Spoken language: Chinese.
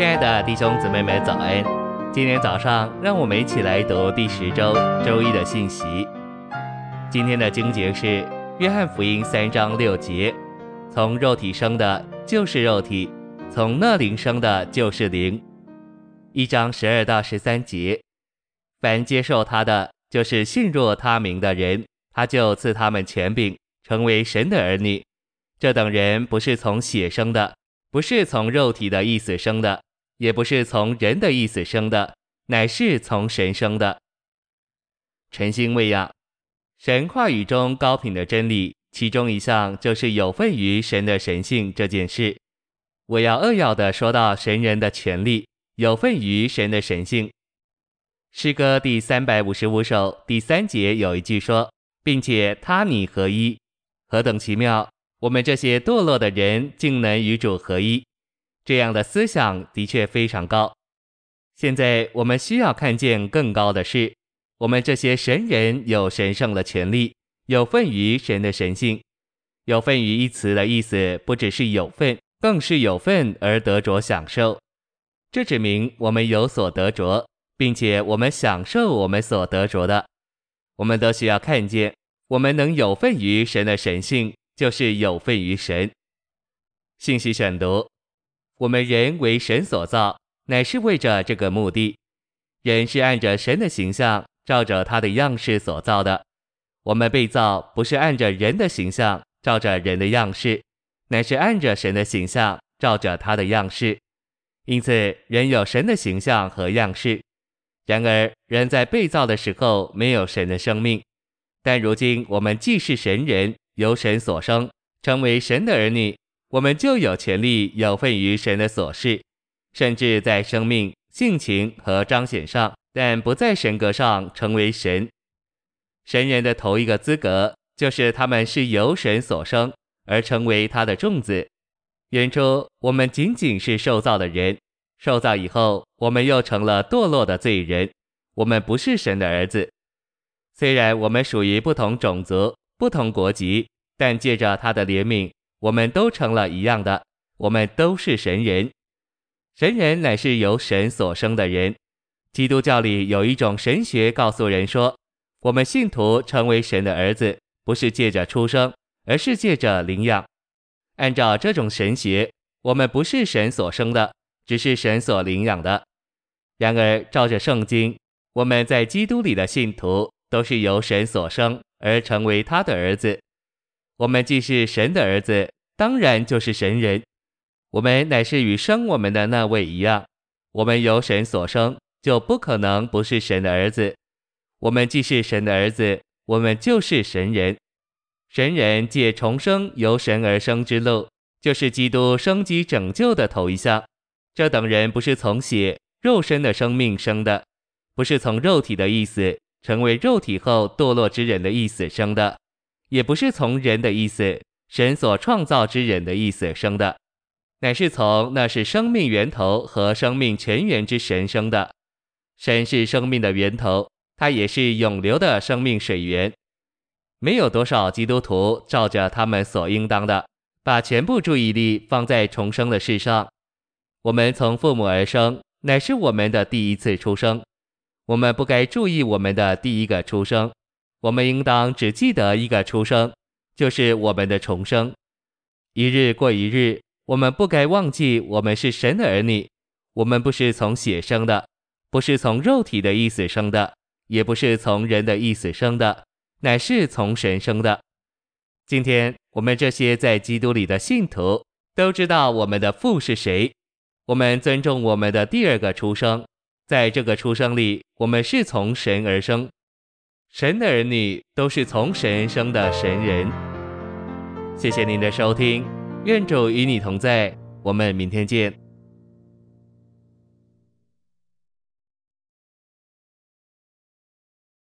亲爱的弟兄姊妹们，早安！今天早上，让我们一起来读第十周周一的信息。今天的经节是《约翰福音》三章六节：“从肉体生的，就是肉体；从那灵生的，就是灵。”一章十二到十三节：“凡接受他的，就是信入他名的人，他就赐他们权柄，成为神的儿女。这等人不是从血生的。”不是从肉体的意思生的，也不是从人的意思生的，乃是从神生的。晨星未养，神话语中高品的真理，其中一项就是有份于神的神性这件事。我要扼要的说到神人的权利，有份于神的神性。诗歌第三百五十五首第三节有一句说，并且他你合一，何等奇妙！我们这些堕落的人竟能与主合一，这样的思想的确非常高。现在我们需要看见更高的是，我们这些神人有神圣的权利，有份于神的神性。有份于一词的意思不只是有份，更是有份而得着享受。这指明我们有所得着，并且我们享受我们所得着的。我们都需要看见，我们能有份于神的神性。就是有份于神。信息选读：我们人为神所造，乃是为着这个目的。人是按着神的形象，照着他的样式所造的。我们被造不是按着人的形象，照着人的样式，乃是按着神的形象，照着他的样式。因此，人有神的形象和样式。然而，人在被造的时候没有神的生命，但如今我们既是神人。由神所生，成为神的儿女，我们就有权利有份于神的琐事，甚至在生命、性情和彰显上，但不在神格上成为神。神人的头一个资格，就是他们是由神所生，而成为他的众子。原初我们仅仅是受造的人，受造以后，我们又成了堕落的罪人，我们不是神的儿子。虽然我们属于不同种族。不同国籍，但借着他的怜悯，我们都成了一样的。我们都是神人，神人乃是由神所生的人。基督教里有一种神学，告诉人说，我们信徒成为神的儿子，不是借着出生，而是借着领养。按照这种神学，我们不是神所生的，只是神所领养的。然而，照着圣经，我们在基督里的信徒都是由神所生。而成为他的儿子，我们既是神的儿子，当然就是神人。我们乃是与生我们的那位一样，我们由神所生，就不可能不是神的儿子。我们既是神的儿子，我们就是神人。神人借重生由神而生之路，就是基督生机拯救的头一项。这等人不是从血肉身的生命生的，不是从肉体的意思。成为肉体后堕落之人的意思生的，也不是从人的意思，神所创造之人的意思生的，乃是从那是生命源头和生命泉源之神生的。神是生命的源头，他也是永流的生命水源。没有多少基督徒照着他们所应当的，把全部注意力放在重生的事上。我们从父母而生，乃是我们的第一次出生。我们不该注意我们的第一个出生，我们应当只记得一个出生，就是我们的重生。一日过一日，我们不该忘记我们是神的儿女。我们不是从血生的，不是从肉体的意思生的，也不是从人的意思生的，乃是从神生的。今天我们这些在基督里的信徒都知道我们的父是谁，我们尊重我们的第二个出生。在这个出生里，我们是从神而生，神的儿女都是从神生的神人。谢谢您的收听，愿主与你同在，我们明天见。